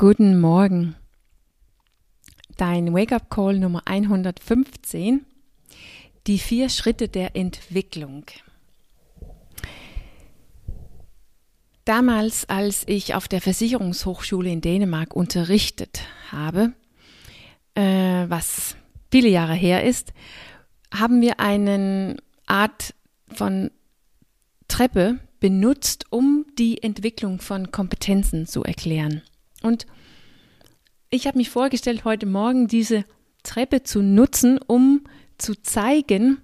Guten Morgen. Dein Wake-up-Call Nummer 115. Die vier Schritte der Entwicklung. Damals, als ich auf der Versicherungshochschule in Dänemark unterrichtet habe, äh, was viele Jahre her ist, haben wir eine Art von Treppe benutzt, um die Entwicklung von Kompetenzen zu erklären. Und ich habe mich vorgestellt, heute Morgen diese Treppe zu nutzen, um zu zeigen,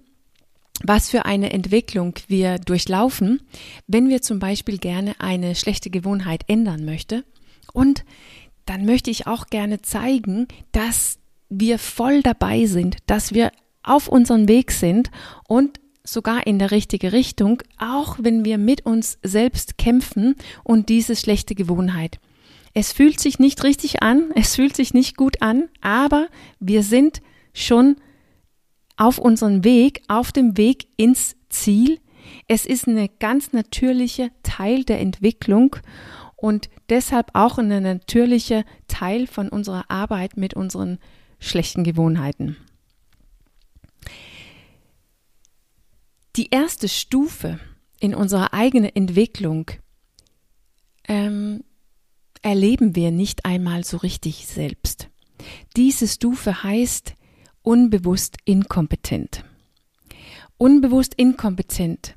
was für eine Entwicklung wir durchlaufen, wenn wir zum Beispiel gerne eine schlechte Gewohnheit ändern möchte. Und dann möchte ich auch gerne zeigen, dass wir voll dabei sind, dass wir auf unserem Weg sind und sogar in der richtige Richtung, auch wenn wir mit uns selbst kämpfen und diese schlechte Gewohnheit es fühlt sich nicht richtig an, es fühlt sich nicht gut an, aber wir sind schon auf unserem Weg, auf dem Weg ins Ziel. Es ist eine ganz natürliche Teil der Entwicklung und deshalb auch ein natürlicher Teil von unserer Arbeit mit unseren schlechten Gewohnheiten. Die erste Stufe in unserer eigenen Entwicklung ähm, erleben wir nicht einmal so richtig selbst. Diese Stufe heißt unbewusst inkompetent. Unbewusst inkompetent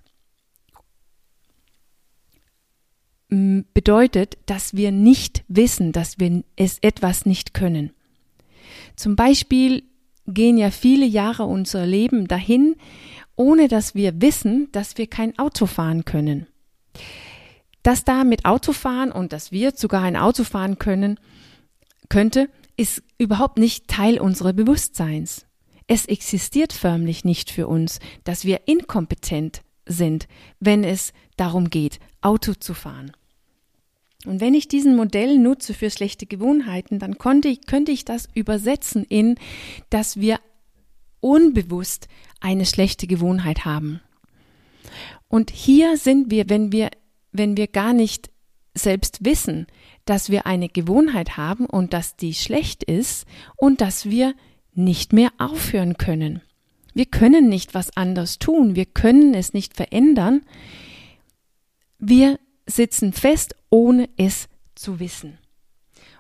bedeutet, dass wir nicht wissen, dass wir es etwas nicht können. Zum Beispiel gehen ja viele Jahre unser Leben dahin, ohne dass wir wissen, dass wir kein Auto fahren können dass da mit Autofahren und dass wir sogar ein Auto fahren können, könnte, ist überhaupt nicht Teil unseres Bewusstseins. Es existiert förmlich nicht für uns, dass wir inkompetent sind, wenn es darum geht, Auto zu fahren. Und wenn ich diesen Modell nutze für schlechte Gewohnheiten, dann konnte ich, könnte ich das übersetzen in, dass wir unbewusst eine schlechte Gewohnheit haben. Und hier sind wir, wenn wir wenn wir gar nicht selbst wissen, dass wir eine Gewohnheit haben und dass die schlecht ist und dass wir nicht mehr aufhören können. Wir können nicht was anders tun, wir können es nicht verändern. Wir sitzen fest, ohne es zu wissen.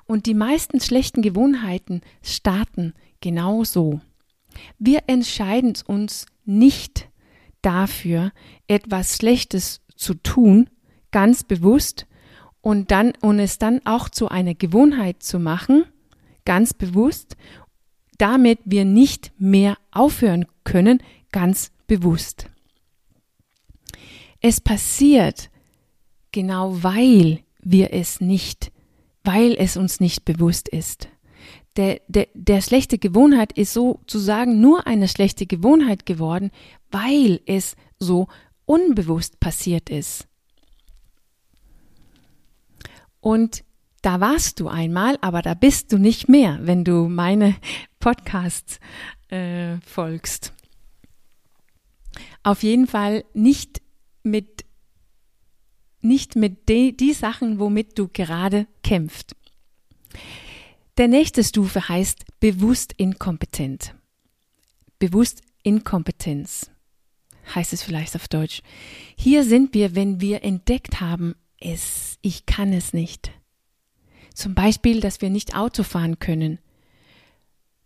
Und die meisten schlechten Gewohnheiten starten genau so. Wir entscheiden uns nicht dafür, etwas Schlechtes zu tun, ganz bewusst und dann und es dann auch zu einer Gewohnheit zu machen, ganz bewusst, damit wir nicht mehr aufhören können, ganz bewusst. Es passiert genau weil wir es nicht, weil es uns nicht bewusst ist. Der, der, der schlechte Gewohnheit ist sozusagen nur eine schlechte Gewohnheit geworden, weil es so unbewusst passiert ist. Und da warst du einmal, aber da bist du nicht mehr, wenn du meine Podcasts äh, folgst. Auf jeden Fall nicht mit nicht mit de, die Sachen, womit du gerade kämpfst. Der nächste Stufe heißt bewusst inkompetent. Bewusst Inkompetenz heißt es vielleicht auf Deutsch. Hier sind wir, wenn wir entdeckt haben, es, ich kann es nicht. Zum Beispiel, dass wir nicht Auto fahren können.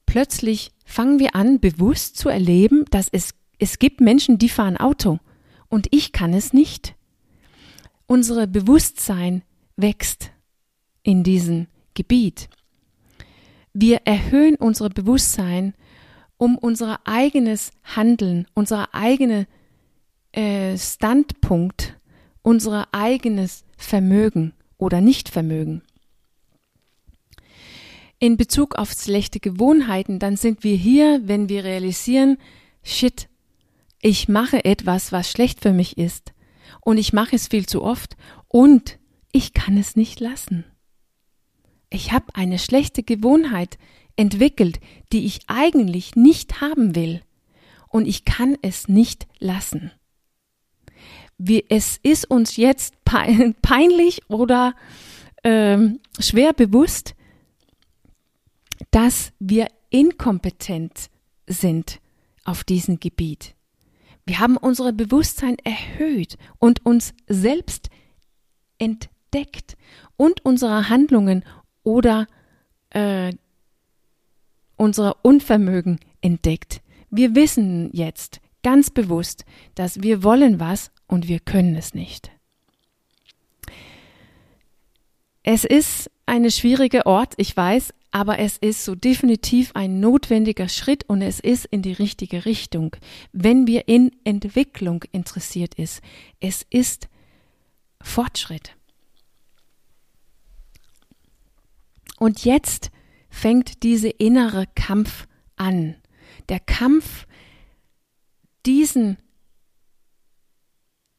Plötzlich fangen wir an, bewusst zu erleben, dass es, es gibt Menschen, die fahren Auto und ich kann es nicht. Unser Bewusstsein wächst in diesem Gebiet. Wir erhöhen unser Bewusstsein, um unser eigenes Handeln, unser eigener äh, Standpunkt unser eigenes Vermögen oder Nichtvermögen. In Bezug auf schlechte Gewohnheiten, dann sind wir hier, wenn wir realisieren, shit, ich mache etwas, was schlecht für mich ist und ich mache es viel zu oft und ich kann es nicht lassen. Ich habe eine schlechte Gewohnheit entwickelt, die ich eigentlich nicht haben will und ich kann es nicht lassen wir, es ist uns jetzt peinlich oder ähm, schwer bewusst, dass wir inkompetent sind auf diesem Gebiet. Wir haben unser Bewusstsein erhöht und uns selbst entdeckt und unsere Handlungen oder äh, unser Unvermögen entdeckt. Wir wissen jetzt ganz bewusst, dass wir wollen was und wir können es nicht. Es ist eine schwierige Ort, ich weiß, aber es ist so definitiv ein notwendiger Schritt und es ist in die richtige Richtung, wenn wir in Entwicklung interessiert ist. Es ist Fortschritt. Und jetzt fängt dieser innere Kampf an. Der Kampf, diesen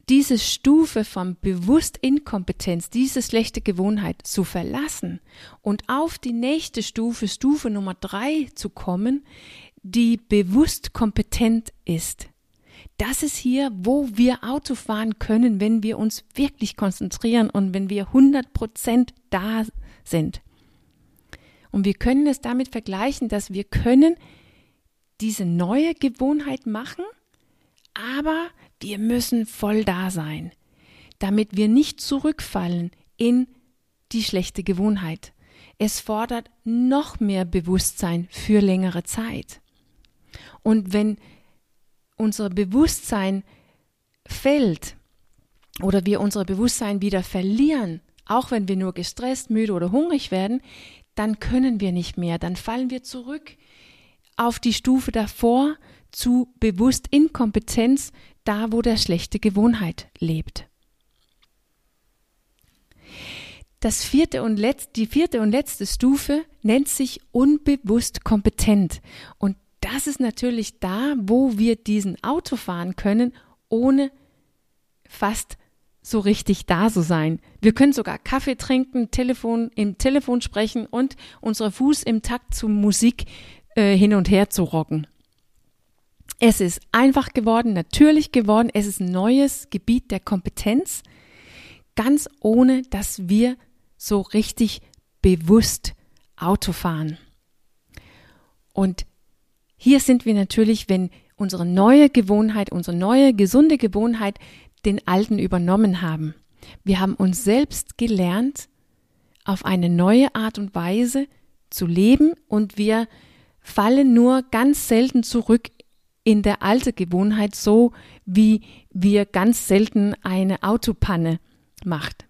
diese Stufe von bewusst Inkompetenz, diese schlechte Gewohnheit zu verlassen und auf die nächste Stufe, Stufe Nummer drei zu kommen, die bewusst kompetent ist. Das ist hier, wo wir Auto fahren können, wenn wir uns wirklich konzentrieren und wenn wir 100 Prozent da sind. Und wir können es damit vergleichen, dass wir können diese neue Gewohnheit machen, aber wir müssen voll da sein, damit wir nicht zurückfallen in die schlechte Gewohnheit. Es fordert noch mehr Bewusstsein für längere Zeit. Und wenn unser Bewusstsein fällt oder wir unser Bewusstsein wieder verlieren, auch wenn wir nur gestresst, müde oder hungrig werden, dann können wir nicht mehr, dann fallen wir zurück auf die Stufe davor zu bewusst Inkompetenz, da wo der schlechte Gewohnheit lebt. Das vierte und letzt, die vierte und letzte Stufe nennt sich unbewusst kompetent. Und das ist natürlich da, wo wir diesen Auto fahren können, ohne fast so richtig da zu sein. Wir können sogar Kaffee trinken, Telefon, im Telefon sprechen und unsere Fuß im Takt zur Musik äh, hin und her zu rocken. Es ist einfach geworden, natürlich geworden. Es ist ein neues Gebiet der Kompetenz, ganz ohne, dass wir so richtig bewusst Auto fahren. Und hier sind wir natürlich, wenn unsere neue Gewohnheit, unsere neue gesunde Gewohnheit den alten übernommen haben. Wir haben uns selbst gelernt, auf eine neue Art und Weise zu leben und wir fallen nur ganz selten zurück in der alte Gewohnheit so, wie wir ganz selten eine Autopanne macht,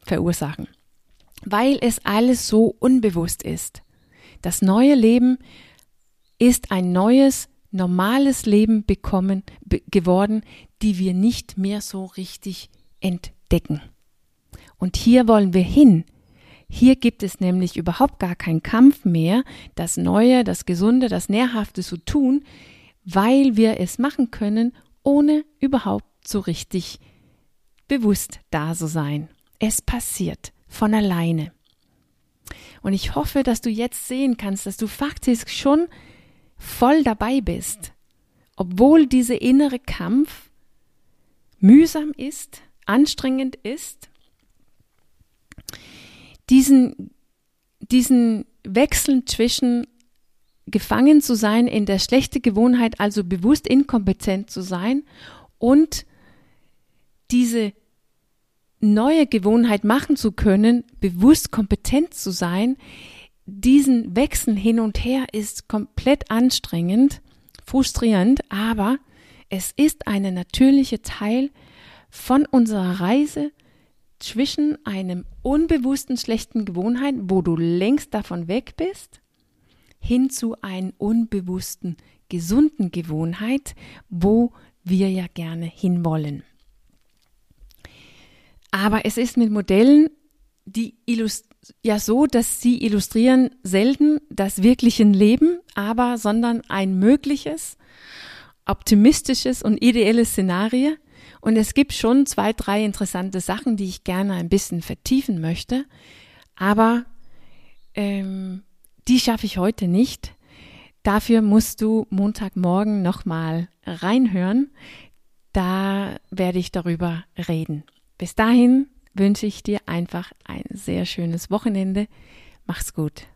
verursachen. Weil es alles so unbewusst ist. Das neue Leben ist ein neues, normales Leben bekommen, be geworden, die wir nicht mehr so richtig entdecken. Und hier wollen wir hin. Hier gibt es nämlich überhaupt gar keinen Kampf mehr, das Neue, das Gesunde, das Nährhafte zu tun weil wir es machen können, ohne überhaupt so richtig bewusst da zu sein. Es passiert von alleine. Und ich hoffe, dass du jetzt sehen kannst, dass du faktisch schon voll dabei bist, obwohl dieser innere Kampf mühsam ist, anstrengend ist, diesen, diesen Wechsel zwischen gefangen zu sein in der schlechten Gewohnheit, also bewusst inkompetent zu sein und diese neue Gewohnheit machen zu können, bewusst kompetent zu sein, diesen Wechsel hin und her ist komplett anstrengend, frustrierend, aber es ist eine natürliche Teil von unserer Reise zwischen einem unbewussten schlechten Gewohnheit, wo du längst davon weg bist, hin zu einer unbewussten, gesunden Gewohnheit, wo wir ja gerne hinwollen. Aber es ist mit Modellen, die ja so, dass sie illustrieren selten das wirkliche Leben, aber sondern ein mögliches, optimistisches und ideelles Szenario. Und es gibt schon zwei, drei interessante Sachen, die ich gerne ein bisschen vertiefen möchte. Aber ähm, die schaffe ich heute nicht. Dafür musst du Montagmorgen nochmal reinhören. Da werde ich darüber reden. Bis dahin wünsche ich dir einfach ein sehr schönes Wochenende. Mach's gut.